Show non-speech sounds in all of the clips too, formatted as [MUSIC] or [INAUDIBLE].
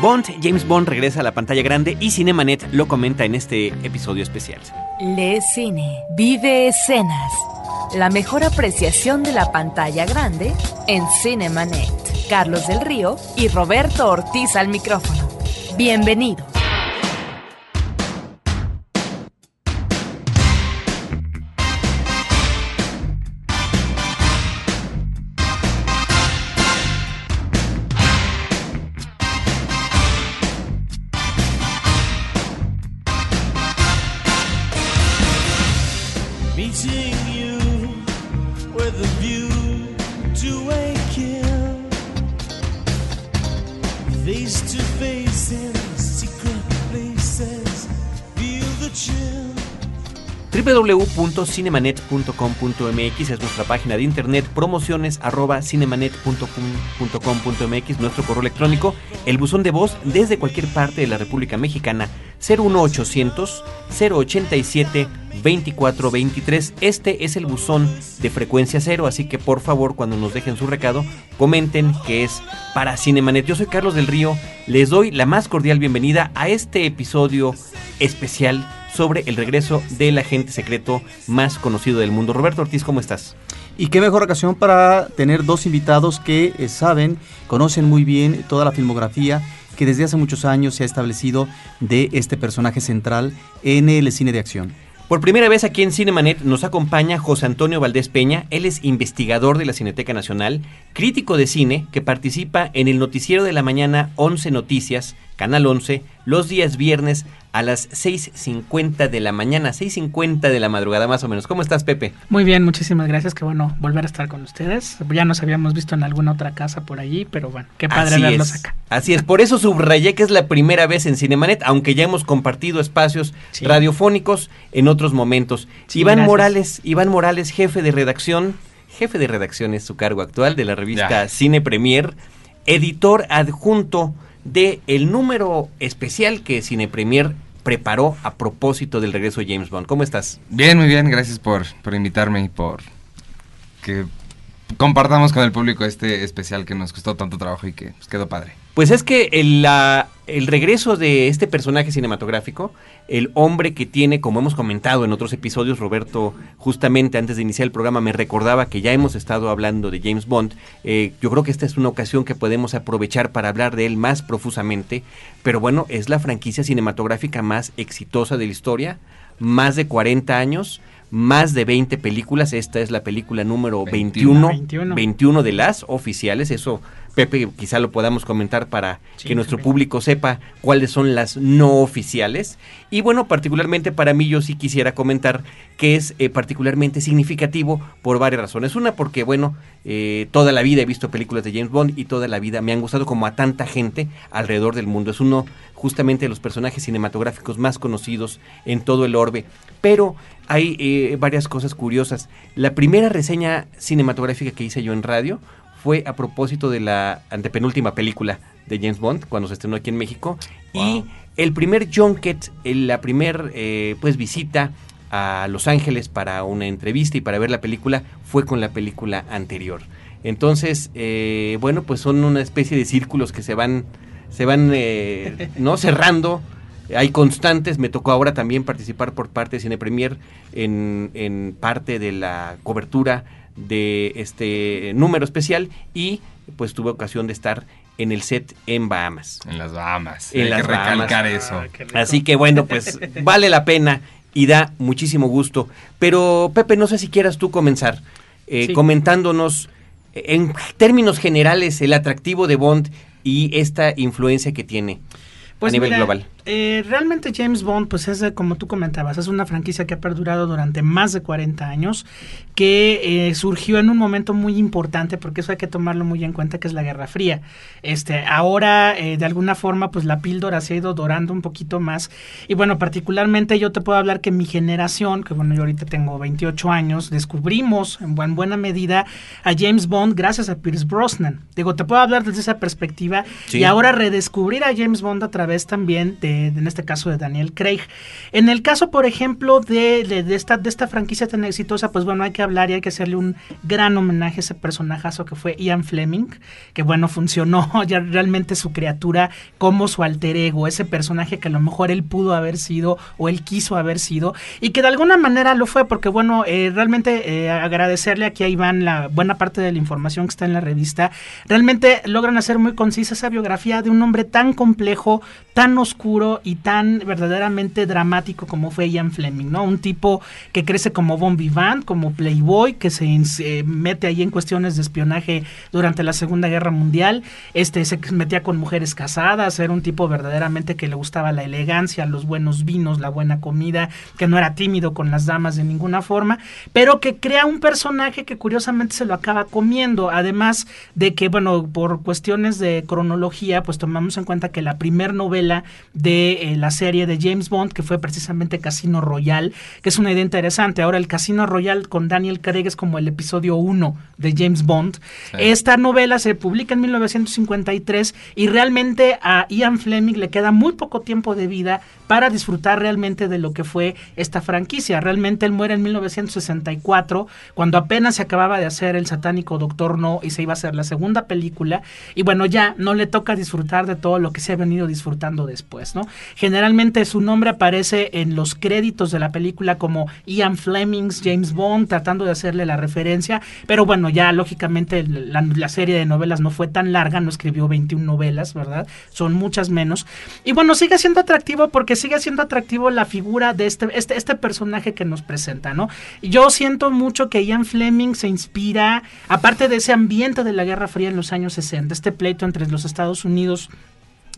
Bond, James Bond regresa a la pantalla grande y Cinemanet lo comenta en este episodio especial. Le cine, vive escenas. La mejor apreciación de la pantalla grande en Cinemanet. Carlos del Río y Roberto Ortiz al micrófono. Bienvenidos. www.cinemanet.com.mx es nuestra página de internet, promociones arroba nuestro correo electrónico, el buzón de voz desde cualquier parte de la República Mexicana, 01800 087 2423. Este es el buzón de frecuencia cero, así que por favor cuando nos dejen su recado, comenten que es para Cinemanet. Yo soy Carlos del Río, les doy la más cordial bienvenida a este episodio especial sobre el regreso del agente secreto más conocido del mundo. Roberto Ortiz, ¿cómo estás? Y qué mejor ocasión para tener dos invitados que eh, saben, conocen muy bien toda la filmografía que desde hace muchos años se ha establecido de este personaje central en el cine de acción. Por primera vez aquí en Cinemanet nos acompaña José Antonio Valdés Peña. Él es investigador de la Cineteca Nacional, crítico de cine que participa en el noticiero de la mañana 11 Noticias, Canal 11, los días viernes a las 6.50 de la mañana, 6.50 de la madrugada más o menos. ¿Cómo estás, Pepe? Muy bien, muchísimas gracias. Qué bueno volver a estar con ustedes. Ya nos habíamos visto en alguna otra casa por allí, pero bueno, qué padre Así verlos es. acá. Así es, por eso subrayé que es la primera vez en Cinemanet, aunque ya hemos compartido espacios Sí. radiofónicos en otros momentos. Sí, Iván gracias. Morales, Iván Morales, jefe de redacción, jefe de redacción es su cargo actual de la revista Ya. Cine Premier, editor adjunto de el número especial que Cine Premier preparó a propósito del regreso de James Bond. ¿Cómo estás? Bien, muy bien, gracias por, por invitarme y por que compartamos con el público este especial que nos costó tanto trabajo y que pues, quedó padre. Pues es que el, la- el regreso de este personaje cinematográfico, el hombre que tiene, como hemos comentado en otros episodios, Roberto, justamente antes de iniciar el programa me recordaba que ya hemos estado hablando de James Bond. Eh, yo creo que esta es una ocasión que podemos aprovechar para hablar de él más profusamente, pero bueno, es la franquicia cinematográfica más exitosa de la historia, más de 40 años. Más de 20 películas, esta es la película número 21, 21. 21 de las oficiales, eso Pepe quizá lo podamos comentar para Sí, que nuestro público sepa cuáles son las no oficiales. Y bueno, particularmente para mí yo sí quisiera comentar que es eh, particularmente significativo por varias razones. Una porque, bueno, eh, toda la vida he visto películas de James Bond y toda la vida me han gustado como a tanta gente alrededor del mundo. Es uno justamente de los personajes cinematográficos más conocidos en todo el orbe. Pero hay eh, varias cosas curiosas. La primera reseña cinematográfica que hice yo en radio fue a propósito de la antepenúltima película de James Bond, cuando se estrenó aquí en México. Y el primer junket, el- la primer eh, pues visita a Los Ángeles para una entrevista y para ver la película fue con la película anterior. Entonces, eh, bueno, pues son una especie de círculos que se van, se van, eh, [LAUGHS] no cerrando. Hay constantes, me tocó ahora también participar por parte de Cine Premier en, en parte de la cobertura de este número especial y pues tuve ocasión de estar en el set en Bahamas. En las Bahamas. En Hay las que recalcar Bahamas. eso. Ah. Así que bueno, pues [LAUGHS] vale la pena y da muchísimo gusto. Pero Pepe, no sé si quieras tú comenzar eh, Sí. comentándonos eh, en términos generales el atractivo de Bond y esta influencia que tiene a nivel mira, global. Eh, realmente James Bond, pues es de- como tú comentabas, es una franquicia que ha perdurado durante más de 40 años, que eh, surgió en un momento muy importante, porque eso hay que tomarlo muy en cuenta, que es la Guerra Fría. Este, ahora, eh, de alguna forma, pues la píldora se ha ido dorando un poquito más. Y bueno, particularmente yo te puedo hablar que mi generación, que bueno, yo ahorita tengo 28 años, descubrimos en, buen- buena medida a James Bond gracias a Pierce Brosnan. Digo, te puedo hablar desde esa perspectiva Sí. y ahora redescubrir a James Bond a través también de en este caso de Daniel Craig. En el caso, por ejemplo, de, de- de esta, de esta franquicia tan exitosa, pues bueno, hay que hablar y hay que hacerle un gran homenaje a ese personajazo que fue Ian Fleming, que bueno, funcionó [LAUGHS] ya realmente su criatura como su alter ego, ese personaje que a lo mejor él pudo haber sido o él quiso haber sido, y que de alguna manera lo fue, porque bueno, eh, realmente eh, agradecerle aquí a Iván la buena parte de la información que está en la revista, realmente logran hacer muy concisa esa biografía de un hombre tan complejo, tan oscuro y tan verdaderamente dramático como fue Ian Fleming, ¿no? Un tipo que crece como bon vivant, como playboy, que se eh, mete ahí en cuestiones de espionaje durante la Segunda Guerra Mundial, este se metía con mujeres casadas, era un tipo verdaderamente que le gustaba la elegancia, los buenos vinos, la buena comida, que no era tímido con las damas de ninguna forma, pero que crea un personaje que curiosamente se lo acaba comiendo, además de que, bueno, por cuestiones de cronología, pues tomamos en cuenta que la primer novela de eh, la serie de James Bond, que fue precisamente Casino Royale, que es una idea interesante, ahora el Casino Royale con Daniel Craig es como el episodio 1 de James Bond, Sí. esta novela se publica en 1953 y realmente a Ian Fleming le queda muy poco tiempo de vida para disfrutar realmente de lo que fue esta franquicia. Realmente él muere en 1964, cuando apenas se acababa de hacer el satánico Doctor No y se iba a hacer la segunda película. Y bueno, ya no le toca disfrutar de todo lo que se ha venido disfrutando después, ¿no? Generalmente su nombre aparece en los créditos de la película como Ian Fleming's James Bond, tratando de hacerle la referencia. Pero bueno, ya lógicamente la, la serie de novelas no fue tan larga, no escribió 21 novelas, ¿verdad? Son muchas menos. Y bueno, sigue siendo atractivo porque sigue siendo atractivo la figura de este, este, este personaje que nos presenta, ¿no? Yo siento mucho que Ian Fleming se inspira, aparte de ese ambiente de la Guerra Fría en los años 60, este pleito entre los Estados Unidos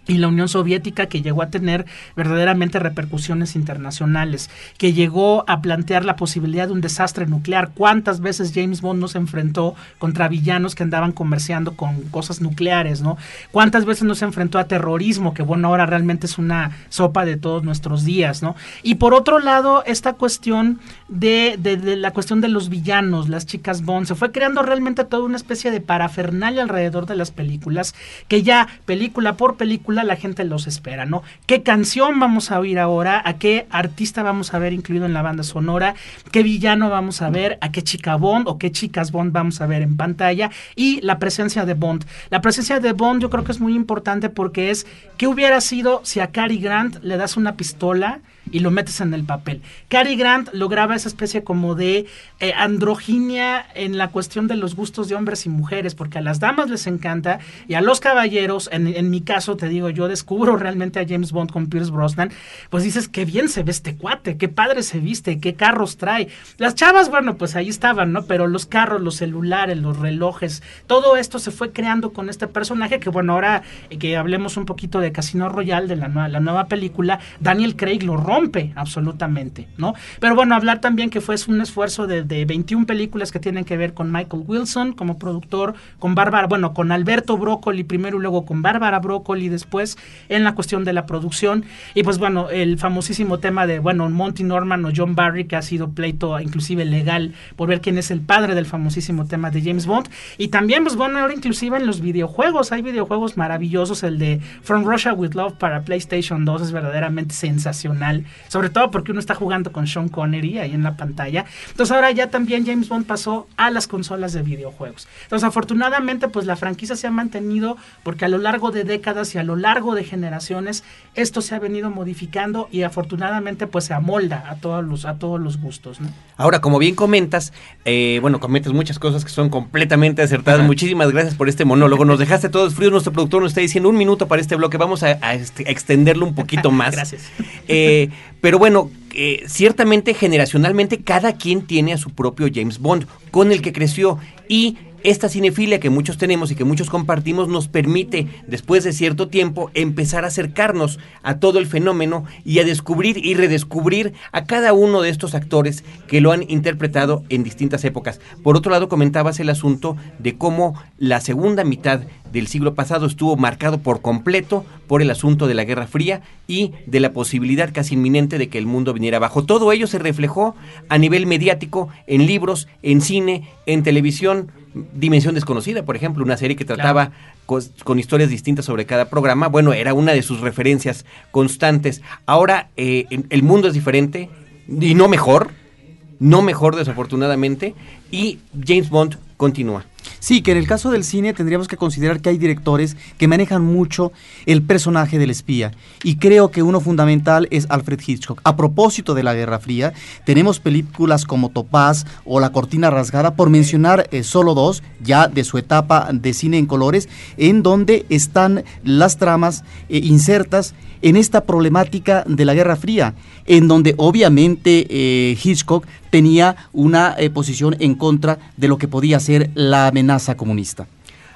y la Unión Soviética que llegó a tener verdaderamente repercusiones internacionales, que llegó a plantear la posibilidad de un desastre nuclear. ¿Cuántas veces James Bond no se enfrentó contra villanos que andaban comerciando con cosas nucleares, no? ¿Cuántas veces no se enfrentó a terrorismo, que bueno, ahora realmente es una sopa de todos nuestros días, ¿no? Y por otro lado, esta cuestión de, de- de la cuestión de los villanos, las chicas Bond, se fue creando realmente toda una especie de parafernalia alrededor de las películas, que ya película por película la gente los espera, ¿no? ¿Qué canción vamos a oír ahora? ¿A qué artista vamos a ver incluido en la banda sonora? ¿Qué villano vamos a ver? ¿A qué chica Bond o qué chicas Bond vamos a ver en pantalla? Y la presencia de Bond. La presencia de Bond yo creo que es muy importante porque es, ¿qué hubiera sido si a Cary Grant le das una pistola? Y lo metes en el papel. Cary Grant lograba esa especie como de eh, androginia en la cuestión de los gustos de hombres y mujeres, porque a las damas les encanta y a los caballeros, en, en mi caso te digo, yo descubro realmente a James Bond con Pierce Brosnan, pues dices, qué bien se ve este cuate, qué padre se viste, qué carros trae. Las chavas, bueno, pues ahí estaban, ¿no? Pero los carros, los celulares, los relojes, todo esto se fue creando con este personaje que, bueno, ahora eh, que hablemos un poquito de Casino Royale, de la, la nueva película, Daniel Craig lo rompe absolutamente, ¿no? Pero bueno, hablar también que fue un esfuerzo de, de 21 películas que tienen que ver con Michael Wilson como productor, con Bárbara, bueno, con Alberto Broccoli primero y luego con Bárbara Broccoli después en la cuestión de la producción. Y pues bueno, el famosísimo tema de, bueno, Monty Norman o John Barry, que ha sido pleito inclusive legal por ver quién es el padre del famosísimo tema de James Bond. Y también, pues bueno, ahora inclusive en los videojuegos, hay videojuegos maravillosos, el de From Russia with Love para PlayStation 2 es verdaderamente sensacional, sobre todo porque uno está jugando con Sean Connery ahí en la pantalla. Entonces ahora ya también James Bond pasó a las consolas de videojuegos. Entonces afortunadamente pues la franquicia se ha mantenido porque a lo largo de décadas y a lo largo de generaciones esto se ha venido modificando y afortunadamente pues se amolda a todos los, a todos los gustos. ¿no? Ahora, como bien comentas, eh, bueno, comentas muchas cosas que son completamente acertadas. Ajá. Muchísimas gracias por este monólogo. Nos dejaste todos fríos. Nuestro productor nos está diciendo un minuto para este bloque. Vamos a, a este- a extenderlo un poquito [LAUGHS] más. Gracias. Eh, pero bueno, eh, ciertamente, generacionalmente, cada quien tiene a su propio James Bond con el que creció. Y esta cinefilia que muchos tenemos y que muchos compartimos nos permite, después de cierto tiempo, empezar a acercarnos a todo el fenómeno y a descubrir y redescubrir a cada uno de estos actores que lo han interpretado en distintas épocas. Por otro lado, comentabas el asunto de cómo la segunda mitad del siglo pasado estuvo marcado por completo por el asunto de la Guerra Fría y de la posibilidad casi inminente de que el mundo viniera abajo. Todo ello se reflejó a nivel mediático en libros, en cine, en televisión, Dimensión Desconocida, por ejemplo, una serie que trataba cos- con, historias distintas sobre cada programa. Bueno, era una de sus referencias constantes. Ahora eh, el mundo es diferente y no mejor, no mejor desafortunadamente, y James Bond continúa. Sí, que en el caso del cine tendríamos que considerar que hay directores que manejan mucho el personaje del espía. Y creo que uno fundamental es Alfred Hitchcock. A propósito de la Guerra Fría, tenemos películas como Topaz o La Cortina Rasgada, por mencionar eh, solo dos, ya de su etapa de cine en colores, en donde están las tramas eh, insertas en esta problemática de la Guerra Fría, en donde obviamente eh, Hitchcock tenía una eh, posición en contra de lo que podía ser la amenaza comunista.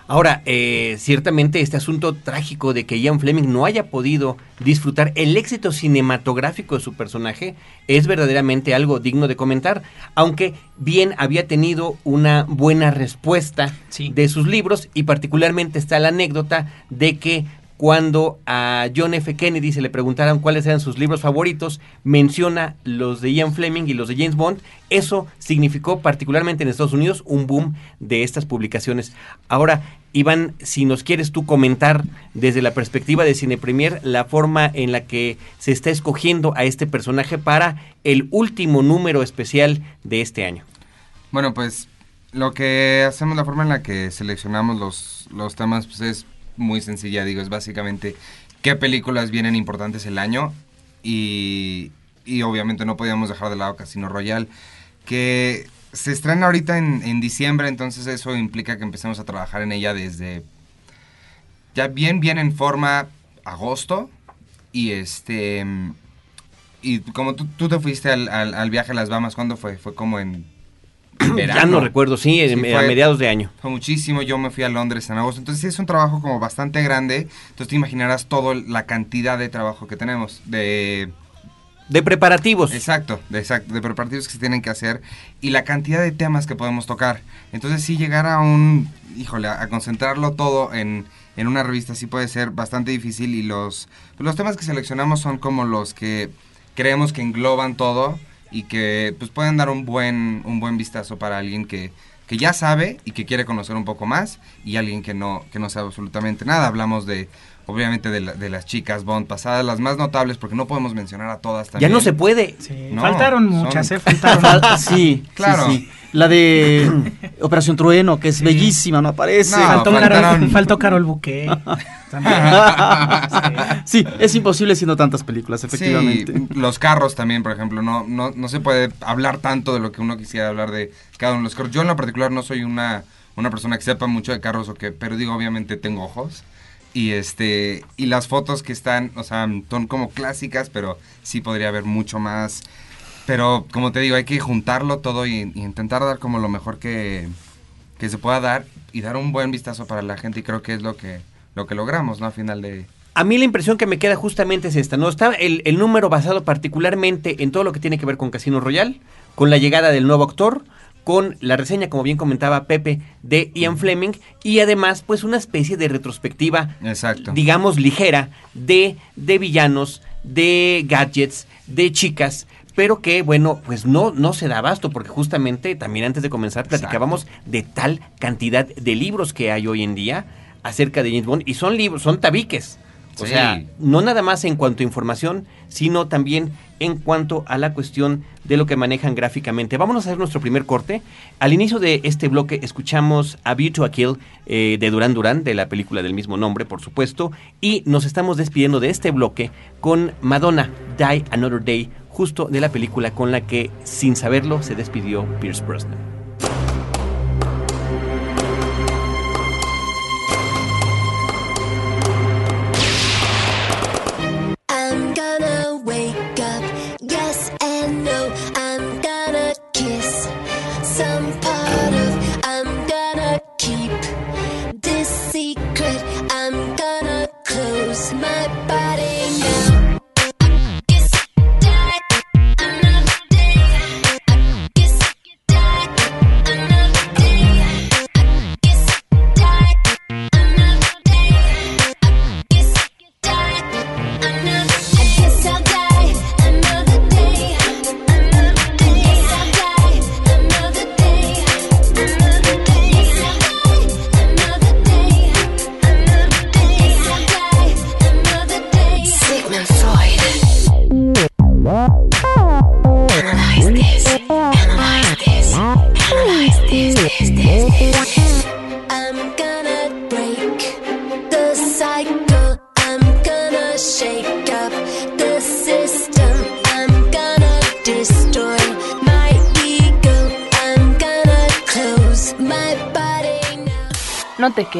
Ahora, eh, ciertamente este asunto trágico de que Ian Fleming no haya podido disfrutar el éxito cinematográfico de su personaje es verdaderamente algo digno de comentar, aunque bien había tenido una buena respuesta Sí. de sus libros y particularmente está la anécdota de que cuando a John F. Kennedy se le preguntaron cuáles eran sus libros favoritos, menciona los de Ian Fleming y los de James Bond. Eso significó particularmente en Estados Unidos un boom de estas publicaciones. Ahora, Iván, si nos quieres tú comentar desde la perspectiva de Cine Premier la forma en la que se está escogiendo a este personaje para el último número especial de este año. Bueno, pues lo que hacemos, la forma en la que seleccionamos los, los temas, pues es muy sencilla, digo, es básicamente qué películas vienen importantes el año y, y obviamente no podíamos dejar de lado Casino Royale, que se estrena ahorita en, en diciembre, entonces eso implica que empecemos a trabajar en ella desde ya bien, bien en forma agosto y este... Y como tú, tú te fuiste al, al, al viaje a las Bahamas, ¿cuándo fue? Fue como en verano. [CLEARS THROAT] Ya no recuerdo, sí, en- a mediados de año. Fue muchísimo, yo me fui a Londres en agosto, entonces sí es un trabajo como bastante grande, entonces te imaginarás toda la cantidad de trabajo que tenemos, de... De preparativos. Exacto, de, exacto, de preparativos que se tienen que hacer y la cantidad de temas que podemos tocar. Entonces sí llegar a un, híjole, a, a concentrarlo todo en, en una revista sí puede ser bastante difícil y los, los temas que seleccionamos son como los que creemos que engloban todo y que pues pueden dar un buen, un buen vistazo para alguien que, que ya sabe y que quiere conocer un poco más y alguien que no, que no sabe absolutamente nada. Hablamos de, obviamente, de, la- de las chicas Bond pasadas, las más notables, porque no podemos mencionar a todas Ya también. no se puede. Sí, No, faltaron son- muchas, ¿eh? [LAUGHS] Faltaron. Fal- sí, Claro. sí, sí. La de [CLEARS THROAT] Operación Trueno, que es Sí. bellísima, no aparece. No, faltó, faltaron- Carol, faltó Carol Bouquet. [LAUGHS] también. Sí. Sí, es imposible siendo tantas películas, efectivamente. Sí, los carros también, por ejemplo, no, no, no se puede hablar tanto de lo que uno quisiera hablar de cada uno de los carros. Yo en lo particular no soy una, una persona que sepa mucho de carros o que, pero digo, obviamente tengo ojos. Y este, y las fotos que están, o sea, son como clásicas, pero sí podría haber mucho más. Pero como te digo, hay que juntarlo todo y, intentar dar como lo mejor que, que se pueda dar y dar un buen vistazo para la gente y creo que es lo que, lo que logramos, ¿no? A final de, A mí la impresión que me queda justamente es esta, ¿no? Está el, el número basado particularmente en todo lo que tiene que ver con Casino Royal, con la llegada del nuevo actor, con la reseña, como bien comentaba Pepe, de Ian Fleming, y además, pues una especie de retrospectiva, Exacto. digamos, ligera, de, de villanos, de gadgets, de chicas, pero que, bueno, pues no, no se da abasto, porque justamente también antes de comenzar platicábamos de tal cantidad de libros que hay hoy en día acerca de James Bond, y son libros, son tabiques. O Sí. sea, no nada más en cuanto a información, sino también en cuanto a la cuestión de lo que manejan gráficamente. Vámonos a hacer nuestro primer corte. Al inicio de este bloque escuchamos A View to a Kill eh, de Duran Duran, de la película del mismo nombre, por supuesto, y nos estamos despidiendo de este bloque con Madonna, Die Another Day, justo de la película con la que, sin saberlo, se despidió Pierce Brosnan.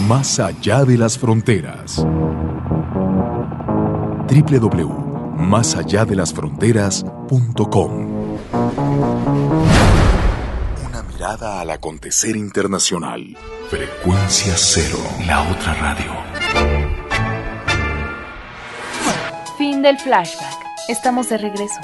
más allá de las fronteras. www.másalladelasfronteras.com Una mirada al acontecer internacional. Frecuencia cero, la otra radio. Fin del flashback. Estamos de regreso.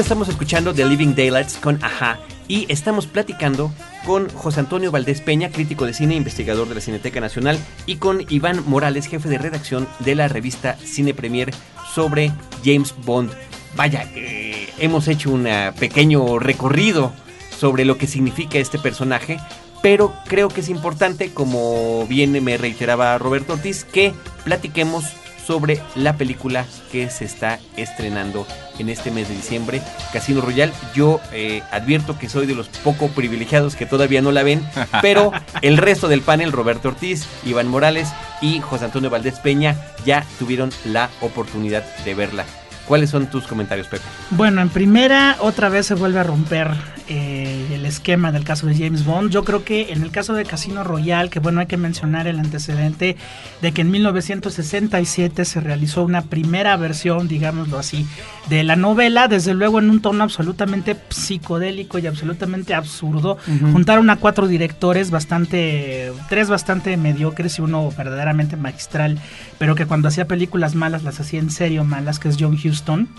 Estamos escuchando The Living Daylights con Aja y estamos platicando con José Antonio Valdés Peña, crítico de cine, investigador de la Cineteca Nacional, y con Iván Morales, jefe de redacción de la revista Cine Premier sobre James Bond. Vaya, eh, hemos hecho un eh, pequeño recorrido sobre lo que significa este personaje, pero creo que es importante, como bien me reiteraba Roberto Ortiz, que platiquemos sobre la película que se está estrenando en este mes de diciembre, Casino Royal. Yo eh, advierto que soy de los poco privilegiados que todavía no la ven, [LAUGHS] pero el resto del panel, Roberto Ortiz, Iván Morales y José Antonio Valdés Peña, ya tuvieron la oportunidad de verla. ¿Cuáles son tus comentarios, Pepe? Bueno, en primera, otra vez se vuelve a romper eh, el esquema del caso de James Bond. Yo creo que en el caso de Casino Royale, que bueno, hay que mencionar el antecedente de que en 1967 se realizó una primera versión, digámoslo así, de la novela, desde luego en un tono absolutamente psicodélico y absolutamente absurdo. Juntaron a cuatro directores bastante, tres bastante mediocres y uno verdaderamente magistral, pero que cuando hacía películas malas las hacía en serio malas, que es John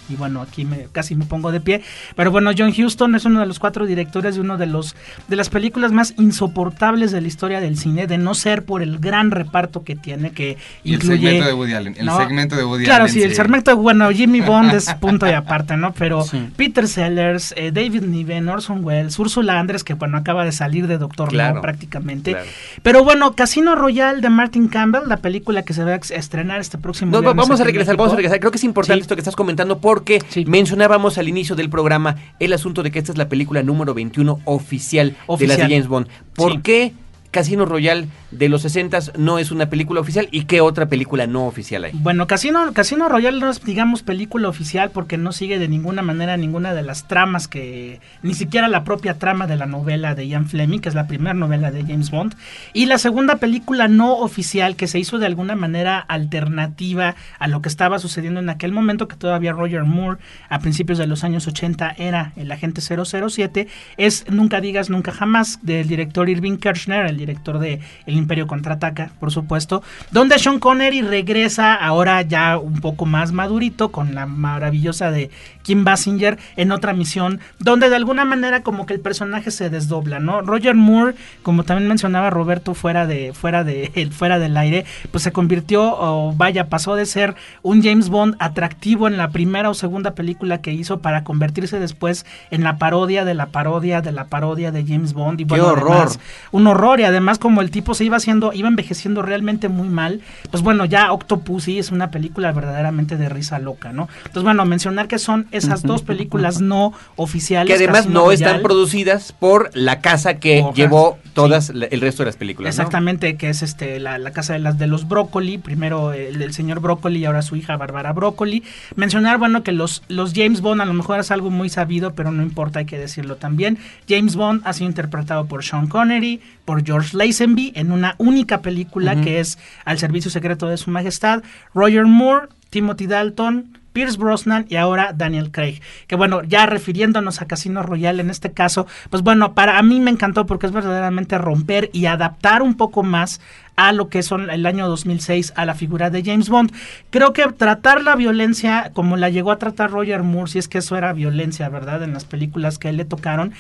Y bueno, aquí me, casi me pongo de pie. Pero bueno, John Huston es uno de los cuatro directores de uno de los de las películas más insoportables de la historia del cine, de no ser por el gran reparto que tiene, que Y el incluye segmento de Woody Allen. El No, segmento de Woody Claro, Allen. sí, el segmento, bueno, Jimmy [LAUGHS] Bond es punto y aparte, ¿no? Pero Sí. Peter Sellers, eh, David Niven, Orson Welles, Ursula Andrés, que bueno, acaba de salir de Doctor Claro, No prácticamente. claro. Pero bueno, Casino Royale de Martin Campbell, la película que se va a estrenar este próximo No, va- viernes vamos a regresar, vamos a regresar. Creo que es importante Sí. esto que estás comentando porque Sí. mencionábamos al inicio del programa el asunto de que esta es la película número 21 oficial, de Oficial. de James Bond. ¿Por Sí. qué Casino Royale de los 60 no es una película oficial y qué otra película no oficial hay? Bueno, Casino, Casino Royale no es, digamos, película oficial porque no sigue de ninguna manera ninguna de las tramas que, ni siquiera la propia trama de la novela de Ian Fleming, que es la primera novela de James Bond, y la segunda película no oficial que se hizo de alguna manera alternativa a lo que estaba sucediendo en aquel momento, que todavía Roger Moore a principios de los años 80 era el agente 007, es Nunca digas nunca jamás del director Irving Kirchner, el director de El Imperio Contraataca, por supuesto, donde Sean Connery regresa ahora ya un poco más madurito con la maravillosa de Kim Basinger en otra misión, donde de alguna manera como que el personaje se desdobla, ¿no? Roger Moore, como también mencionaba Roberto fuera de fuera de [LAUGHS] fuera del aire, pues se convirtió o vaya, pasó de ser un James Bond atractivo en la primera o segunda película que hizo para convertirse después en la parodia de la parodia de la parodia de James Bond y ¡Qué bueno, horror! además, un horror y además como el tipo se iba haciendo, iba envejeciendo realmente muy mal, pues bueno, ya Octopussy es una película verdaderamente de risa loca, ¿no? Entonces bueno, mencionar que son esas dos películas no oficiales. Que además Casino no están producidas por la casa que Ojas, llevó sí. todas la- el resto de las películas. ¿no? Exactamente, que es este la, la casa de las de los Brócoli, primero el, el señor Brócoli y ahora su hija Bárbara Brócoli. Mencionar, bueno, que los, los James Bond a lo mejor es algo muy sabido, pero no importa, hay que decirlo también. James Bond ha sido interpretado por Sean Connery, por George Lazenby en una única película que es Al Servicio Secreto de Su Majestad, Roger Moore, Timothy Dalton, Pierce Brosnan y ahora Daniel Craig. Que bueno, ya refiriéndonos a Casino Royale en este caso, pues bueno, para a mí me encantó porque es verdaderamente romper y adaptar un poco más a lo que son el año 2006 a la figura de James Bond. Creo que tratar la violencia como la llegó a tratar Roger Moore, si es que eso era violencia, ¿verdad? En las películas que a él le tocaron,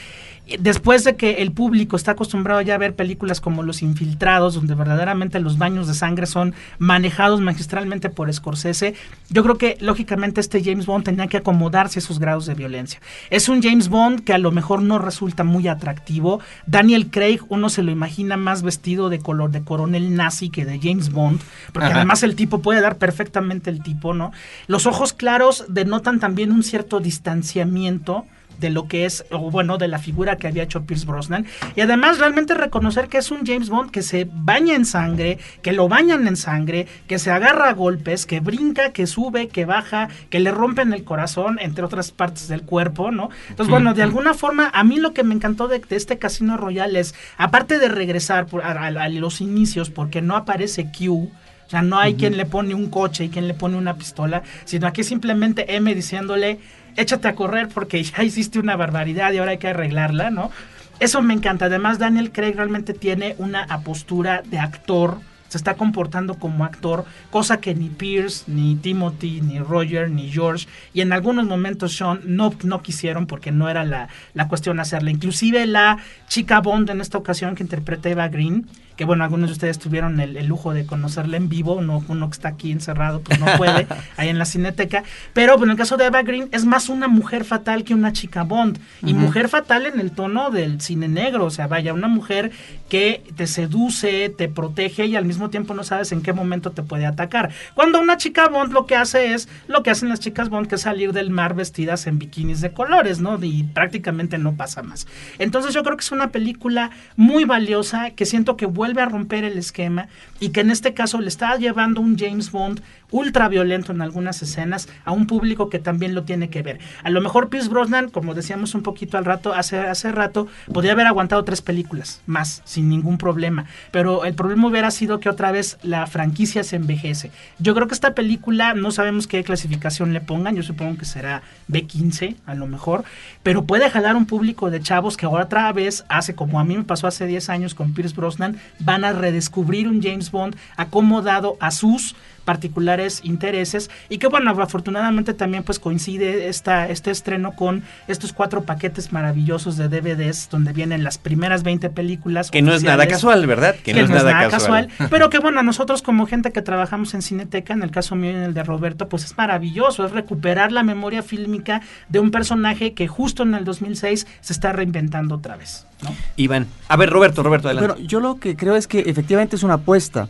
después de que el público está acostumbrado ya a ver películas como Los Infiltrados, donde verdaderamente los baños de sangre son manejados magistralmente por Scorsese, yo creo que lógicamente este James Bond tenía que acomodarse a esos grados de violencia. Es un James Bond que a lo mejor no resulta muy atractivo. Daniel Craig, uno se lo imagina más vestido de color de coronel nazi que de James Bond, porque Ajá. además el tipo puede dar perfectamente el tipo, ¿no? Los ojos claros denotan también un cierto distanciamiento de lo que es, o bueno, de la figura que había hecho Pierce Brosnan. Y además realmente reconocer que es un James Bond que se baña en sangre, que lo bañan en sangre, que se agarra a golpes, que brinca, que sube, que baja, que le rompen el corazón, entre otras partes del cuerpo, ¿no? Entonces, bueno, de alguna forma, a mí lo que me encantó de, de este Casino Royale es, aparte de regresar por- a, a- a los inicios, porque no aparece Q, o sea, no hay quien le pone un coche y quien le pone una pistola, sino aquí simplemente M diciéndole, échate a correr porque [LAUGHS] ya hiciste una barbaridad y ahora hay que arreglarla, ¿no? Eso me encanta. Además, Daniel Craig realmente tiene una apostura de actor. Se está comportando como actor, cosa que ni Pierce, ni Timothy, ni Roger, ni George, y en algunos momentos Sean no, no quisieron porque no era la, la cuestión hacerla. Inclusive la chica Bond en esta ocasión que interpreta Eva Green, que bueno, algunos de ustedes tuvieron el, el lujo de conocerla en vivo, no, uno que está aquí encerrado, pues no puede, [LAUGHS] ahí en la cineteca, pero bueno, en el caso de Eva Green es más una mujer fatal que una chica Bond, y mujer fatal en el tono del cine negro, o sea, vaya, una mujer que te seduce, te protege y al mismo tiempo no sabes en qué momento te puede atacar. Cuando una chica Bond lo que hace es lo que hacen las chicas Bond, que es salir del mar vestidas en bikinis de colores, ¿no? Y prácticamente no pasa más. Entonces yo creo que es una película muy valiosa que siento que vuelve a romper el esquema y que en este caso le está llevando un James Bond ultra violento en algunas escenas a un público que también lo tiene que ver. A lo mejor Pierce Brosnan, como decíamos un poquito al rato, hace, hace rato, podría haber aguantado tres películas más, sin ningún problema. Pero el problema hubiera sido que otra vez la franquicia se envejece. Yo creo que esta película, no sabemos qué clasificación le pongan, yo supongo que será B15 a lo mejor, pero puede jalar un público de chavos que ahora otra vez hace como a mí me pasó hace 10 años con Pierce Brosnan, van a redescubrir un James Bond acomodado a sus particulares intereses y que bueno, afortunadamente también pues coincide esta, este estreno con estos cuatro paquetes maravillosos de DVDs donde vienen las primeras 20 películas. Que no es nada casual, ¿verdad? que, no, es nada casual. [LAUGHS] pero que bueno, nosotros como gente que trabajamos en Cineteca, en el caso mío y en el de Roberto, pues es maravilloso, es recuperar la memoria fílmica de un personaje que justo en el 2006 se está reinventando otra vez. ¿no? Iván. A ver, Roberto, Roberto, adelante. Bueno, yo lo que creo es que efectivamente es una apuesta.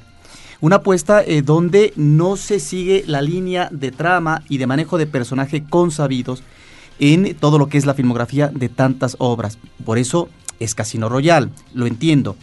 Una apuesta eh, donde no se sigue la línea de trama y de manejo de personaje consabidos en todo lo que es la filmografía de tantas obras. Por eso es Casino Royal, lo entiendo.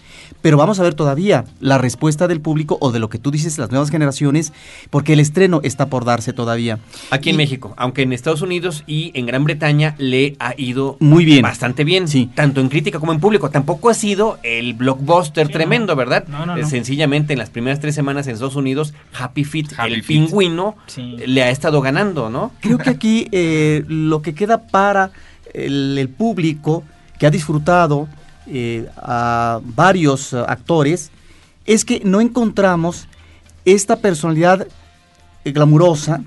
Pero vamos a ver todavía la respuesta del público o de lo que tú dices, las nuevas generaciones, porque el estreno está por darse todavía. Aquí en México, aunque en Estados Unidos y en Gran Bretaña le ha ido Muy bien. bastante bien, Sí. tanto en crítica como en público. Tampoco ha sido el blockbuster Sí, tremendo, no. ¿verdad? No, no, no. Sencillamente en las primeras tres semanas en Estados Unidos, Happy Feet, Happy el Feet. pingüino, Sí. le ha estado ganando, ¿no? Creo que aquí eh, lo que queda para el, el público que ha disfrutado eh, a varios eh, actores es que no encontramos esta personalidad eh, glamurosa,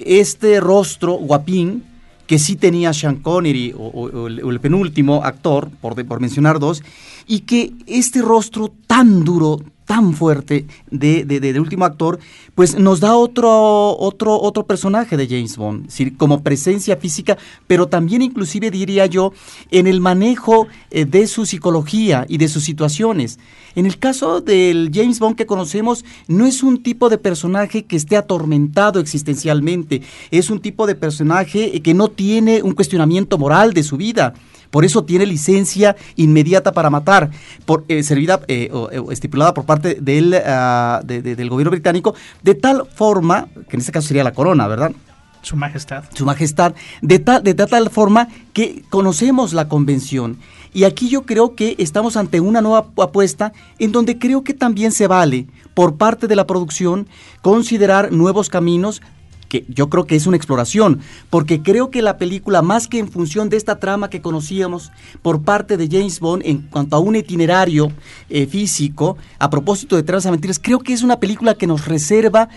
este rostro guapín que sí tenía Sean Connery o, el, penúltimo actor, por, por mencionar dos, y que este rostro tan duro, tan fuerte de, último actor, pues nos da otro, otro, otro personaje de James Bond, como presencia física, pero también inclusive diría yo en el manejo eh, de su psicología y de sus situaciones. En el caso del James Bond que conocemos, no es un tipo de personaje que esté atormentado existencialmente, es un tipo de personaje eh, que no tiene un cuestionamiento moral de su vida. Por eso tiene licencia inmediata para matar, por, eh, servida eh, o, o estipulada por parte del, de- de- del gobierno británico, de tal forma, que en este caso sería la corona, ¿verdad? Su majestad. Su Majestad, de, ta- de tal forma que conocemos la convención. Y aquí yo creo que estamos ante una nueva apuesta en donde creo que también se vale por parte de la producción considerar nuevos caminos que yo creo que es una exploración, porque creo que la película, más que en función de esta trama que conocíamos por parte de James Bond en cuanto a un itinerario eh, físico, a propósito de Tras Mentiras, creo que es una película que nos reserva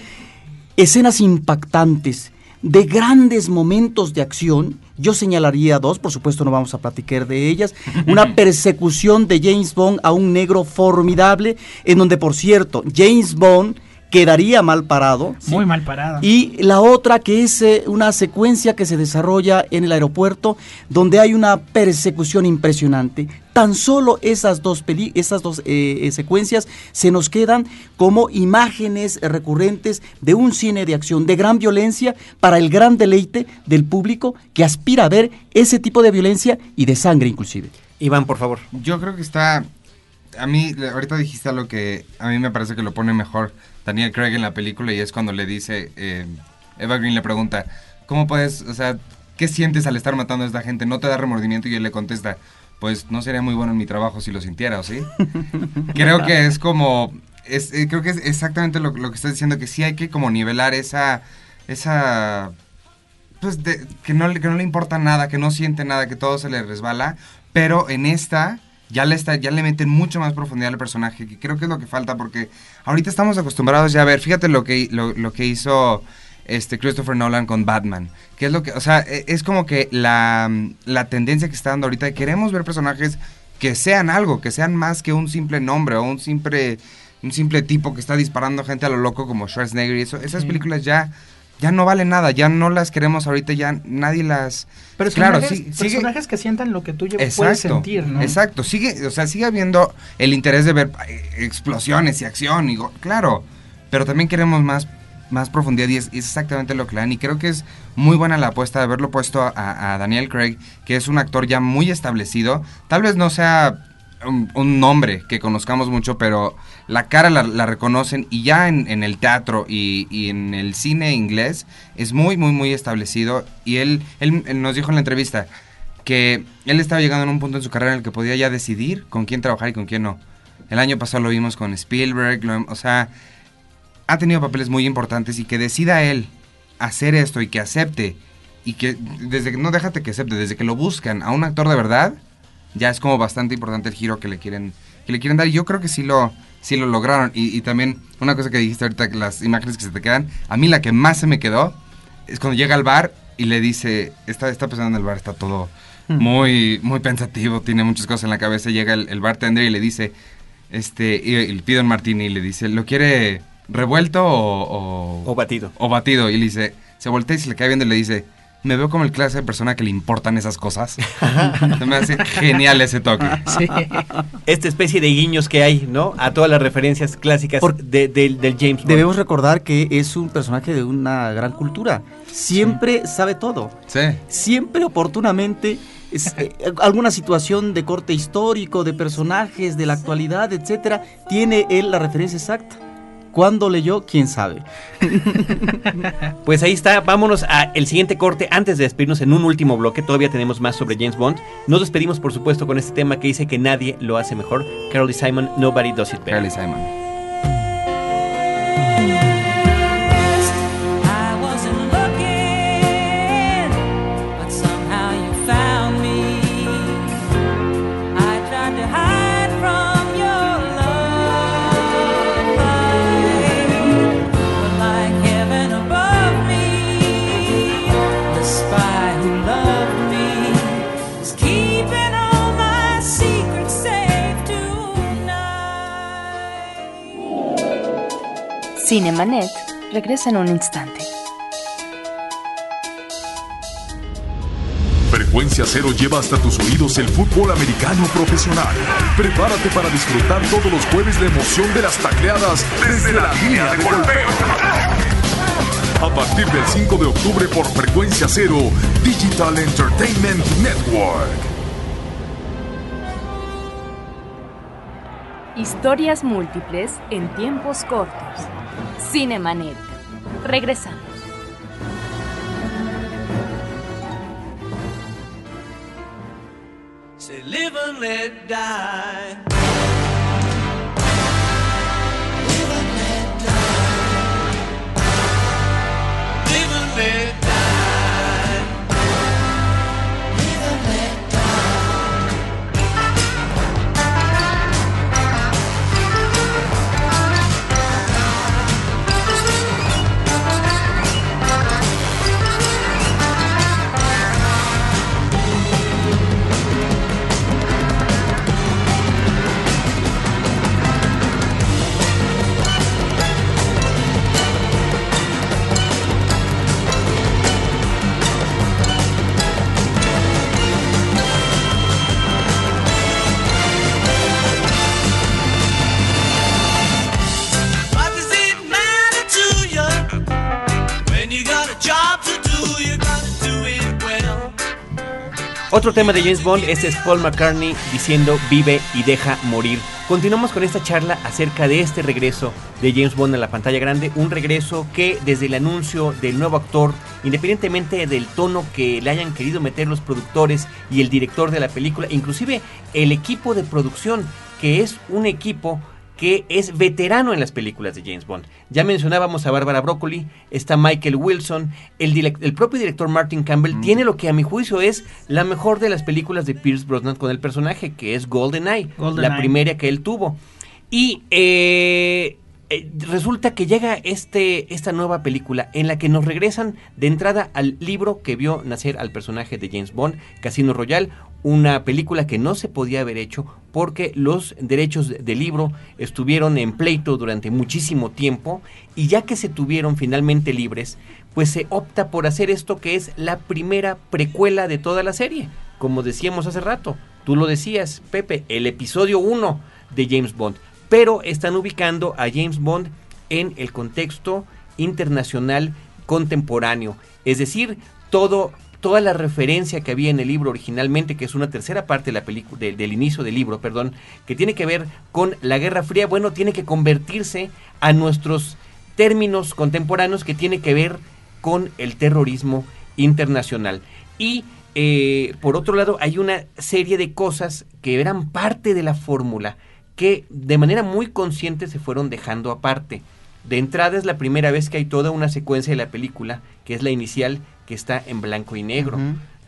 escenas impactantes, de grandes momentos de acción. Yo señalaría dos, por supuesto no vamos a platicar de ellas. Una [LAUGHS] persecución de James Bond a un negro formidable, en donde, por cierto, James Bond quedaría mal parado. Muy mal parado. Y la otra que es eh, una secuencia que se desarrolla en el aeropuerto donde hay una persecución impresionante. Tan solo esas dos, peli- esas dos eh, eh, secuencias se nos quedan como imágenes recurrentes de un cine de acción de gran violencia para el gran deleite del público que aspira a ver ese tipo de violencia y de sangre inclusive. Iván, por favor. Yo creo que está. A mí, ahorita dijiste algo que a mí me parece que lo pone mejor Daniel Craig en la película y es cuando le dice. eh, Eva Green le pregunta, ¿cómo puedes, o sea, qué sientes al estar matando a esta gente? ¿No te da remordimiento? Y él le contesta, pues no sería muy bueno en mi trabajo si lo sintiera, ¿o sí? [LAUGHS] creo que es como. Es, eh, creo que es exactamente lo, lo que estás diciendo, que sí hay que como nivelar esa. esa pues de- que, no, que no le importa nada, que no siente nada, que todo se le resbala, pero en esta ya le, está, ya le meten mucho más profundidad al personaje, que creo que es lo que falta, porque ahorita estamos acostumbrados ya a ver, fíjate lo que, lo, lo que hizo este Christopher Nolan con Batman, que es lo que, o sea, e- es como que la, la tendencia que está dando ahorita, de queremos ver personajes que sean algo, que sean más que un simple nombre o un simple, un simple tipo que está disparando gente a lo loco como Schwarzenegger y eso, esas películas ya ya no valen nada, ya no las queremos ahorita, ya nadie las... Pero claro, personajes, sí, sigue... personajes que sientan lo que tú ya puedes Exacto, sentir, ¿no? exacto, sigue, o sea, sigue habiendo el interés de ver eh, explosiones y acción, y go- claro, pero también queremos más, más profundidad y es, es exactamente lo que le dan, y creo que es muy buena la apuesta de haberlo puesto a, a Daniel Craig, que es un actor ya muy establecido, tal vez no sea un, un nombre que conozcamos mucho, pero la cara la, reconocen y ya en, el teatro y, en el cine inglés es muy, muy, muy establecido. Y él, él, nos dijo en la entrevista que él estaba llegando en un punto en su carrera en el que podía ya decidir con quién trabajar y con quién no. El año pasado lo vimos con Spielberg, o sea, ha tenido papeles muy importantes y que decida él hacer esto y que acepte y que desde que no déjate que acepte, desde que lo buscan a un actor de verdad, ya es como bastante importante el giro que le quieren que le quieren dar y yo creo que sí lo sí lo lograron. Y, y también una cosa que dijiste ahorita que las imágenes que se te quedan a mí la que más se me quedó es cuando llega al bar y le dice está está pensando en el bar está todo muy muy pensativo tiene muchas cosas en la cabeza llega el, el bartender y le dice este y, y le pide un martini y le dice lo quiere revuelto o, o O batido. o batido y le dice se voltea y se le cae viendo y le dice me veo como el clase de persona que le importan esas cosas. Se me hace genial ese toque. Sí. Esta especie de guiños que hay, ¿no? A todas las referencias clásicas Por- de- del- del James Bond. Debemos recordar que es un personaje de una gran cultura. Siempre sabe todo. Sí. Siempre oportunamente es, eh, alguna situación de corte histórico, de personajes, de la actualidad, etcétera, tiene él la referencia exacta. ¿Cuándo leyó? ¿Quién sabe? [LAUGHS] Pues ahí está, vámonos a el siguiente corte antes de despedirnos en un último bloque, todavía tenemos más sobre James Bond. Nos despedimos por supuesto con este tema que dice que nadie lo hace mejor, Carly Simon, Nobody Does It Better. Carly Simon. Cinemanet regresa en un instante. Frecuencia Cero lleva hasta tus oídos el fútbol americano profesional. Prepárate para disfrutar todos los jueves la emoción de las tacleadas desde la línea de golpeo. A partir del 5 de octubre por Frecuencia Cero, Digital Entertainment Network. Historias múltiples en tiempos cortos. Cinemanet. Regresamos. Say live and let die. Otro tema de James Bond, este es Paul McCartney diciendo vive y deja morir. Continuamos con esta charla acerca de este regreso de James Bond a la pantalla grande, un regreso que desde el anuncio del nuevo actor, independientemente del tono que le hayan querido meter los productores y el director de la película, inclusive el equipo de producción, que es un equipo que es veterano en las películas de James Bond. Ya mencionábamos a Bárbara Broccoli, está Michael Wilson, el, propio director Martin Campbell tiene lo que a mi juicio es la mejor de las películas de Pierce Brosnan con el personaje, que es GoldenEye, la primera que él tuvo. Y eh, eh, resulta que llega este, esta nueva película en la que nos regresan de entrada al libro que vio nacer al personaje de James Bond, Casino Royale, una película que no se podía haber hecho porque los derechos del libro estuvieron en pleito durante muchísimo tiempo y ya que se tuvieron finalmente libres, pues se opta por hacer esto que es la primera precuela de toda la serie. Como decíamos hace rato, tú lo decías, Pepe, el episodio 1 de James Bond. Pero están ubicando a James Bond en el contexto internacional contemporáneo. Es decir, todo, toda la referencia que había en el libro originalmente, que es una tercera parte de la película, de- del inicio del libro, perdón, que tiene que ver con la Guerra Fría, bueno, tiene que convertirse a nuestros términos contemporáneos que tiene que ver con el terrorismo internacional. Y eh, por otro lado, hay una serie de cosas que eran parte de la fórmula que de manera muy consciente se fueron dejando aparte. De entrada es la primera vez que hay toda una secuencia de la película, que es la inicial, que está en blanco y negro,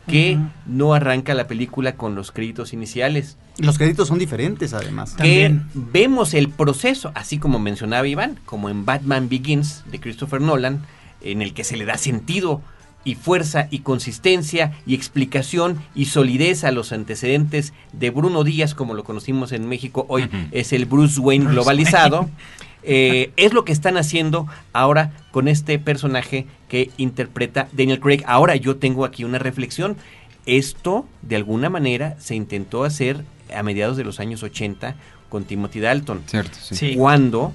que no arranca la película con los créditos iniciales, Los créditos son diferentes, además. que También. vemos el proceso, así como mencionaba Iván, como en Batman Begins de Christopher Nolan, en el que se le da sentido y fuerza y consistencia y explicación y solidez a los antecedentes de Bruno Díaz, como lo conocimos en México, hoy es el Bruce Wayne Bruce globalizado. Wayne. [LAUGHS] Eh, es lo que están haciendo ahora con este personaje que interpreta Daniel Craig. Ahora yo tengo aquí una reflexión. Esto, de alguna manera, se intentó hacer a mediados de los años 80 con Timothy Dalton. Cierto, sí. Sí. Cuando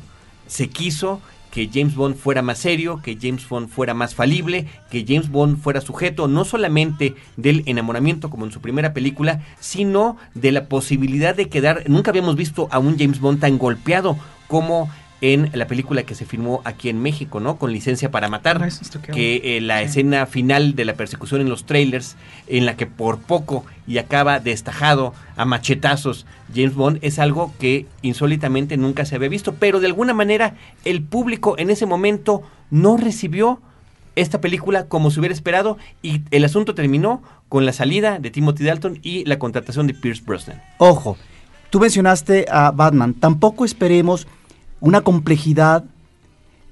se quiso que James Bond fuera más serio, que James Bond fuera más falible, que James Bond fuera sujeto no solamente del enamoramiento como en su primera película, sino de la posibilidad de quedar, nunca habíamos visto a un James Bond tan golpeado como en la película que se filmó aquí en México, ¿no? Con licencia para matar, Ah, que eh, la Sí. escena final de la persecución en los trailers, en la que por poco y acaba destajado a machetazos James Bond, es algo que insólitamente nunca se había visto, pero de alguna manera el público en ese momento no recibió esta película como se hubiera esperado y el asunto terminó con la salida de Timothy Dalton y la contratación de Pierce Brosnan. Ojo, tú mencionaste a Batman. Tampoco esperemos una complejidad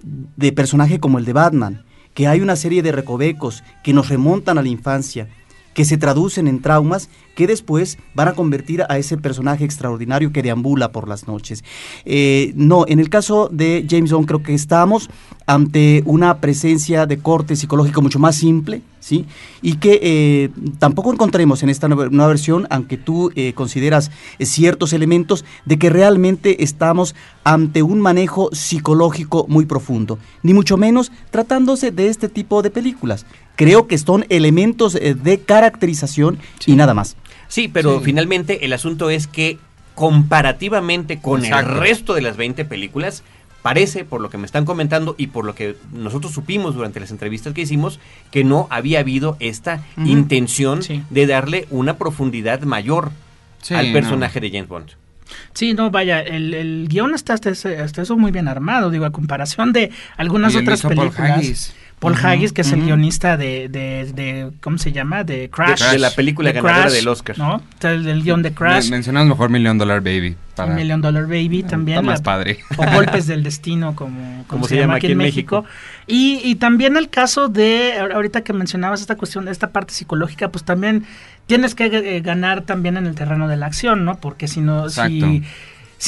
de personaje como el de Batman, que hay una serie de recovecos que nos remontan a la infancia, que se traducen en traumas que después van a convertir a ese personaje extraordinario que deambula por las noches. Eh, no, en el caso de James Bond creo que estamos ante una presencia de corte psicológico mucho más simple, ¿sí? Y que eh, tampoco encontremos en esta nueva, versión, aunque tú eh, consideras ciertos elementos, de que realmente estamos ante un manejo psicológico muy profundo, ni mucho menos tratándose de este tipo de películas. Creo que son elementos de caracterización y nada más. Sí, pero Sí. finalmente el asunto es que comparativamente con Exacto. el resto de las 20 películas, parece, por lo que me están comentando y por lo que nosotros supimos durante las entrevistas que hicimos, que no había habido esta intención Sí. de darle una profundidad mayor Sí, al no. personaje de James Bond. Sí, no, vaya, el, el guion está hasta, eso muy bien armado, digo, a comparación de algunas Y otras hizo Paul. Haggis. Que es el guionista de, de, de- ¿cómo se llama? De Crash. Crash. De la película De ganadora Crash, del Oscar. ¿no? El, el guion de Crash, Men- mencionamos mejor Million Dollar Baby. Para, Million Dollar Baby también. Está más la- padre. o Golpes del Destino, como, [LAUGHS] como se, llama aquí en México. México. Y, y también el caso de, ahor- ahorita que mencionabas esta cuestión, esta parte psicológica, pues también tienes que eh, ganar también en el terreno de la acción, ¿no? Porque si no, Exacto. si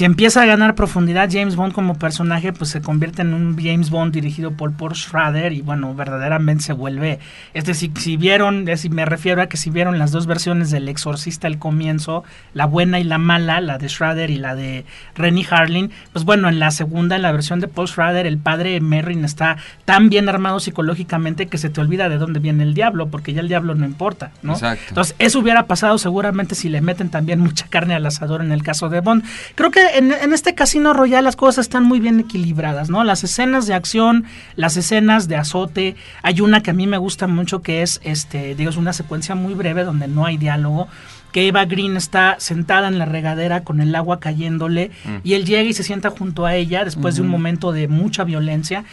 empieza a ganar profundidad James Bond como personaje, pues se convierte en un James Bond dirigido por Paul Schrader y bueno, verdaderamente se vuelve, este si, si vieron, es- me refiero a que si vieron las dos versiones del Exorcista al comienzo, la buena y la mala, la de Schrader y la de Rennie Harlin, pues bueno, en la segunda, en la versión de Paul Schrader, el padre Merrin está tan bien armado psicológicamente que se te olvida de dónde viene el diablo, porque ya el diablo no importa, ¿no? Exacto. Entonces, eso hubiera pasado seguramente si le meten también mucha carne al asador en el caso de Bond. Creo que en, en este Casino Royale las cosas están muy bien equilibradas, ¿no? Las escenas de acción, las escenas de azote. Hay una que a mí me gusta mucho que es, este, digo, es una secuencia muy breve donde no hay diálogo que Eva Green está sentada en la regadera con el agua cayéndole y él llega y se sienta junto a ella después de un momento de mucha violencia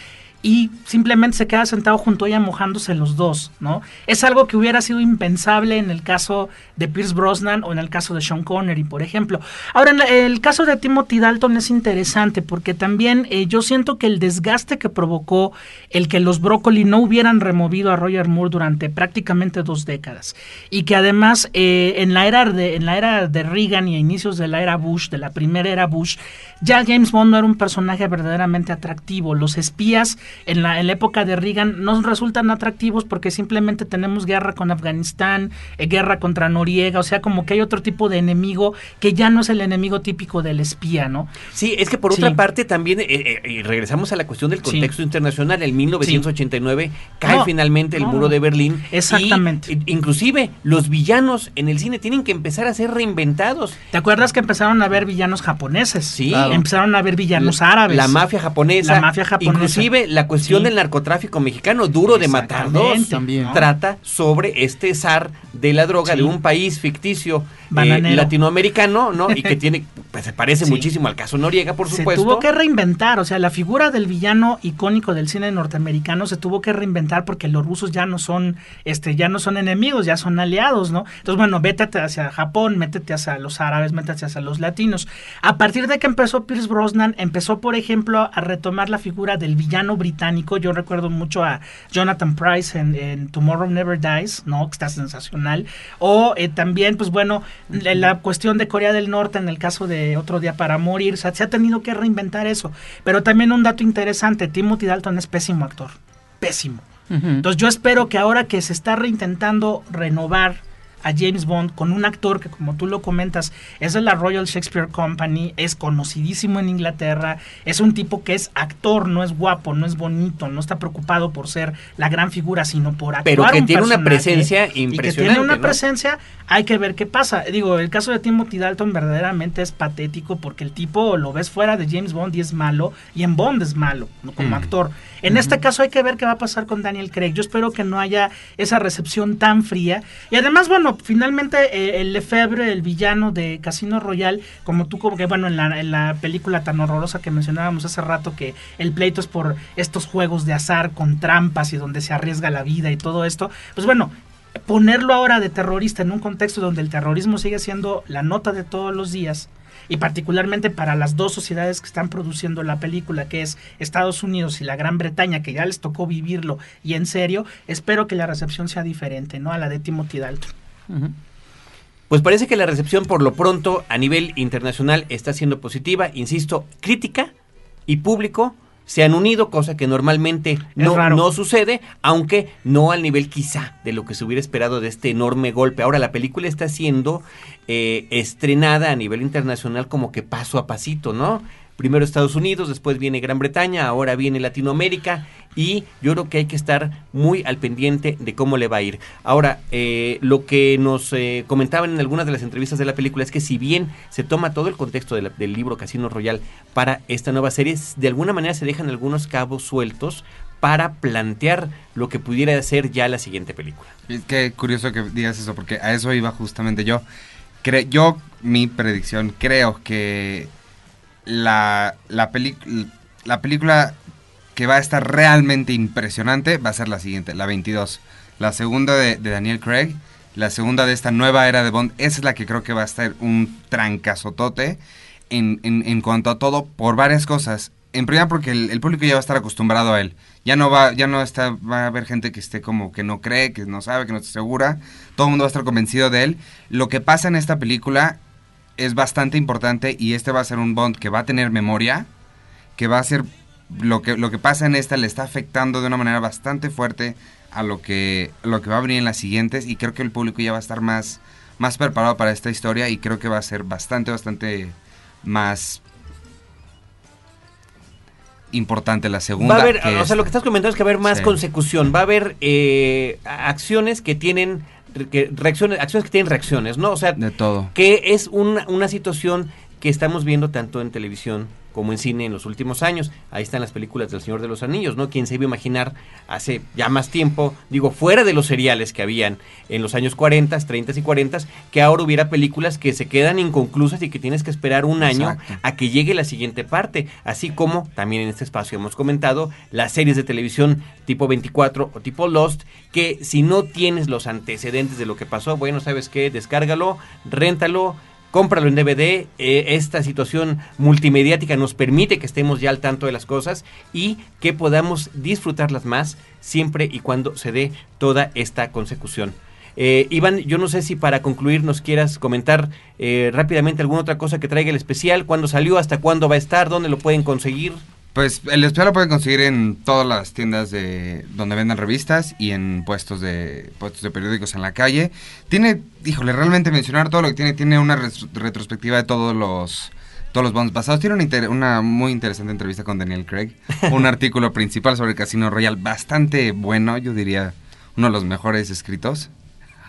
y simplemente se queda sentado junto a ella mojándose los dos, ¿no? Es algo que hubiera sido impensable en el caso de Pierce Brosnan o en el caso de Sean Connery, por ejemplo. Ahora, en el caso de Timothy Dalton es interesante porque también eh, yo siento que el desgaste que provocó el que los Broccoli no hubieran removido a Roger Moore durante prácticamente dos décadas y que además eh, en la era de en la era de Reagan y a inicios de la era Bush, de la primera era Bush, ya James Bond no era un personaje verdaderamente atractivo. Los espías en la, en la época de Reagan no resultan atractivos porque simplemente tenemos guerra con Afganistán, eh, guerra contra Noriega, o sea, como que hay otro tipo de enemigo que ya no es el enemigo típico del espía, ¿no? Sí, es que por Sí. otra parte también, eh, eh, regresamos a la cuestión del Sí. contexto internacional, en 1989 cae No, finalmente el no, muro de Berlín. Exactamente. y, inclusive los villanos en el cine tienen que empezar a ser reinventados. ¿Te acuerdas que empezaron a ver villanos japoneses? Sí. Claro. Empezaron a ver villanos La- árabes. La mafia japonesa. La mafia japonesa. Inclusive la cuestión Sí. del narcotráfico mexicano, duro de matar dos, también. ¿no? trata sobre este zar de la droga Sí. de un país ficticio eh, latinoamericano, ¿no? Y que [LAUGHS] tiene, pues se parece Sí. muchísimo al caso Noriega, por se supuesto. tuvo que reinventar, o sea, la figura del villano icónico del cine norteamericano se tuvo que reinventar porque los rusos ya no son, este, ya no son enemigos, ya son aliados, ¿no? Entonces, bueno, vétate hacia Japón, métete hacia los árabes, métete hacia los latinos. A partir de que empezó Pierce Brosnan, empezó, por ejemplo, a retomar la figura del villano británico. Yo recuerdo mucho a Jonathan Price en, en Tomorrow Never Dies, ¿no? Que está sensacional. O eh, también, pues bueno, la, la cuestión de Corea del Norte en el caso de Otro Día para Morir. O sea, se ha tenido que reinventar eso. Pero también un dato interesante, Timothy Dalton es pésimo actor. Pésimo. Entonces yo espero que ahora que se está reintentando renovar a James Bond con un actor que como tú lo comentas es de la Royal Shakespeare Company, es conocidísimo en Inglaterra, es un tipo que es actor, no es guapo, no es bonito, no está preocupado por ser la gran figura, sino por actuar Pero que un tiene una presencia Y que tiene impresionante, una ¿no? presencia, hay que ver qué pasa. Digo, el caso de Timothy Dalton verdaderamente es patético porque el tipo lo ves fuera de James Bond y es malo, y en Bond es malo, ¿no? como Mm. actor. En este caso hay que ver qué va a pasar con Daniel Craig. Yo espero que no haya esa recepción tan fría. Y además, bueno, finalmente eh, el Lefebvre, el villano de Casino Royale, como tú, como que, bueno, en la, en la película tan horrorosa que mencionábamos hace rato, que el pleito es por estos juegos de azar con trampas y donde se arriesga la vida y todo esto, pues bueno, ponerlo ahora de terrorista en un contexto donde el terrorismo sigue siendo la nota de todos los días y particularmente para las dos sociedades que están produciendo la película, que es Estados Unidos y la Gran Bretaña, que ya les tocó vivirlo y en serio, espero que la recepción sea diferente, ¿no? A la de Timothy Dalton. Pues parece que la recepción por lo pronto a nivel internacional está siendo positiva, insisto, crítica y público se han unido, cosa que normalmente no, no sucede, aunque no al nivel quizá de lo que se hubiera esperado de este enorme golpe. Ahora, la película está siendo eh, estrenada a nivel internacional como que paso a pasito, ¿no? Primero Estados Unidos, después viene Gran Bretaña, ahora viene Latinoamérica y yo creo que hay que estar muy al pendiente de cómo le va a ir. Ahora, eh, lo que nos eh, comentaban en algunas de las entrevistas de la película es que si bien se toma todo el contexto del libro Casino Royal para esta nueva serie, de alguna manera se dejan algunos cabos sueltos para plantear lo que pudiera ser ya la siguiente película. Es que curioso que digas eso, porque a eso iba justamente yo. Cre- yo, mi predicción, creo que la, la, la película que va a estar realmente impresionante va a ser la siguiente, la 22. La segunda de, Daniel Craig, la segunda de esta nueva era de Bond, esa es la que creo que va a estar un trancazotote en, en, en cuanto a todo, por varias cosas. En primera porque el, el público ya va a estar acostumbrado a él. Ya no va, ya no está, va a haber gente que esté como que no cree, que no sabe, que no está segura. Todo el mundo va a estar convencido de él. Lo que pasa en esta película es bastante importante y este va a ser un Bond que va a tener memoria, que va a ser lo que, lo que pasa en esta le está afectando de una manera bastante fuerte a lo que, lo que va a venir en las siguientes y creo que el público ya va a estar más, más preparado para esta historia y creo que va a ser bastante, bastante más importante la segunda. Va a haber, que o sea, lo que estás comentando es que va a haber más Sí. consecución, va a haber eh, acciones que tienen que, reacciones, acciones que tienen reacciones, ¿no? O sea, De todo. que es una, una situación que estamos viendo tanto en televisión como en cine en los últimos años. Ahí están las películas del Señor de los Anillos, ¿no? Quien se iba a imaginar hace ya más tiempo, digo, fuera de los seriales que habían en los años 40, 30 y 40, que ahora hubiera películas que se quedan inconclusas y que tienes que esperar un año Exacto. a que llegue la siguiente parte. Así como también en este espacio hemos comentado las series de televisión tipo 24 o tipo Lost, que si no tienes los antecedentes de lo que pasó, bueno, ¿sabes qué? Descárgalo, réntalo, cómpralo en DVD. eh, esta situación multimediática nos permite que estemos ya al tanto de las cosas y que podamos disfrutarlas más siempre y cuando se dé toda esta consecución. Eh, Iván, yo no sé si para concluir nos quieras comentar eh, rápidamente alguna otra cosa que traiga el especial, cuándo salió, hasta cuándo va a estar, dónde lo pueden conseguir. Pues el especial lo pueden conseguir en todas las tiendas de donde vendan revistas y en puestos de puestos de periódicos en la calle. Tiene, híjole, realmente mencionar todo lo que tiene, tiene una res- retrospectiva de todos los todos los bonds pasados. Tiene una, inter- una muy interesante entrevista con Daniel Craig, un [LAUGHS] artículo principal sobre el Casino Royal bastante bueno, yo diría uno de los mejores escritos.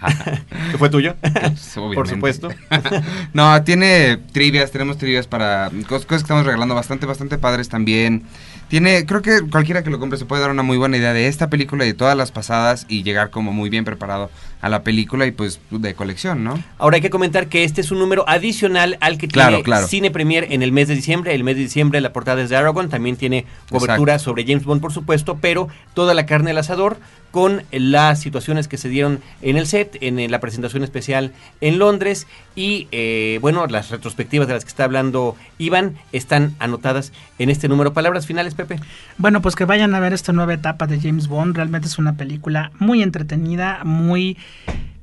[LAUGHS] ¿Que fue tuyo? Pues, Por supuesto. [LAUGHS] no, tiene trivias, tenemos trivias para cos- cosas que estamos regalando bastante, bastante padres también. Tiene, creo que cualquiera que lo compre se puede dar una muy buena idea de esta película y de todas las pasadas y llegar como muy bien preparado a la película y pues de colección, ¿no? Ahora hay que comentar que este es un número adicional al que Claro, tiene claro. Cine Premier en el mes de diciembre. El mes de diciembre la portada es de Aragon, también tiene cobertura sobre James Bond, por supuesto, pero toda la carne al asador con las situaciones que se dieron en el set, en eh, la presentación especial en Londres y, eh, bueno, las retrospectivas de las que está hablando Iván están anotadas en este número. Palabras finales, Pepe. Bueno, pues que vayan a ver esta nueva etapa de James Bond. Realmente es una película muy entretenida, muy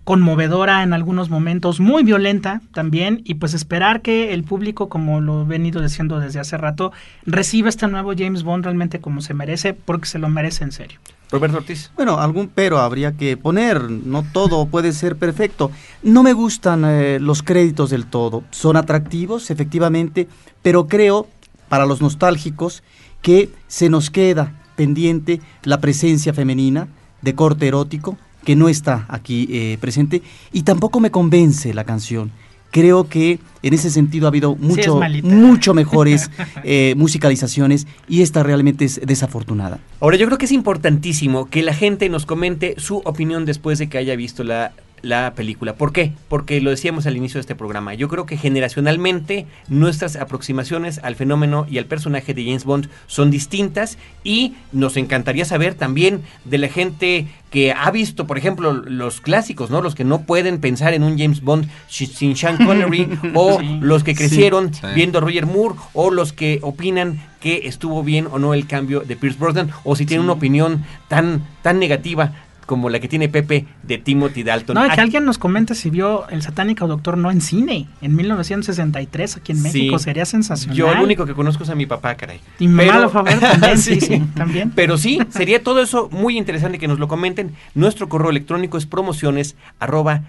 conmovedora en algunos momentos, muy violenta también, y pues esperar que el público, como lo he venido diciendo desde hace rato, reciba este nuevo James Bond realmente como se merece, porque se lo merece en serio. Roberto Ortiz. Bueno, algún pero habría que poner, no todo puede ser perfecto. No me gustan eh, los créditos del todo, son atractivos, efectivamente, pero creo, para los nostálgicos, que se nos queda pendiente la presencia femenina de corte erótico, que no está aquí eh, presente, y tampoco me convence la canción. Creo que en ese sentido ha habido mucho, mucho [LAUGHS] mejores eh, musicalizaciones y esta realmente es desafortunada. Ahora, yo creo que es importantísimo que la gente nos comente su opinión después de que haya visto la, la película. ¿Por qué? Porque lo decíamos al inicio de este programa. Yo creo que generacionalmente nuestras aproximaciones al fenómeno y al personaje de James Bond son distintas y nos encantaría saber también de la gente que ha visto, por ejemplo, los clásicos, ¿no? Los que no pueden pensar en un James Bond sin Sean Connery [LAUGHS] o Sí. los que crecieron Sí. viendo a Roger Moore o los que opinan que estuvo bien o no el cambio de Pierce Brosnan o si tienen una opinión tan tan negativa como la que tiene Pepe de Timothy Dalton. No, que Ah, alguien nos comente si vio El satánico doctor no en cine, en 1963 aquí en México, Sí. sería sensacional. Yo el único que conozco es a mi papá, caray. Y mi Pero- ver [LAUGHS] también, sí, Sí. también. Pero sí, [LAUGHS] sería todo eso muy interesante que nos lo comenten. Nuestro correo electrónico es promociones arroba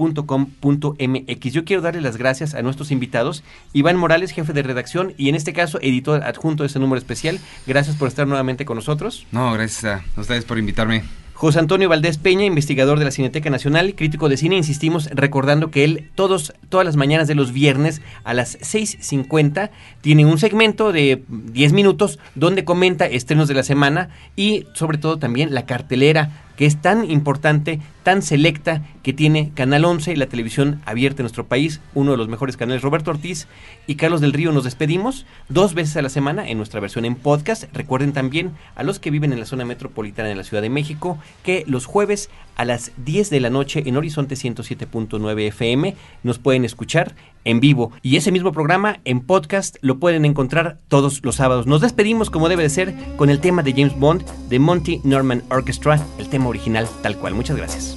cinemanet.com.mx. Yo quiero darle las gracias a nuestros invitados. Iván Morales, jefe de redacción y en este caso editor adjunto de este número especial. Gracias por estar nuevamente con nosotros. No, gracias a ustedes por invitarme. José Antonio Valdés Peña, investigador de la Cineteca Nacional, crítico de cine, insistimos recordando que él todos, todas las mañanas de los viernes a las 6.50 tiene un segmento de 10 minutos donde comenta estrenos de la semana y sobre todo también la cartelera que es tan importante, tan selecta que tiene Canal 11 y la televisión abierta en nuestro país, uno de los mejores canales, Roberto Ortiz y Carlos del Río. Nos despedimos dos veces a la semana en nuestra versión en podcast. Recuerden también a los que viven en la zona metropolitana de la Ciudad de México que los jueves a las 10 de la noche en Horizonte 107.9 FM nos pueden escuchar en vivo. Y ese mismo programa en podcast lo pueden encontrar todos los sábados. Nos despedimos como debe de ser con el tema de James Bond de Monty Norman Orchestra, el tema original tal cual. Muchas gracias.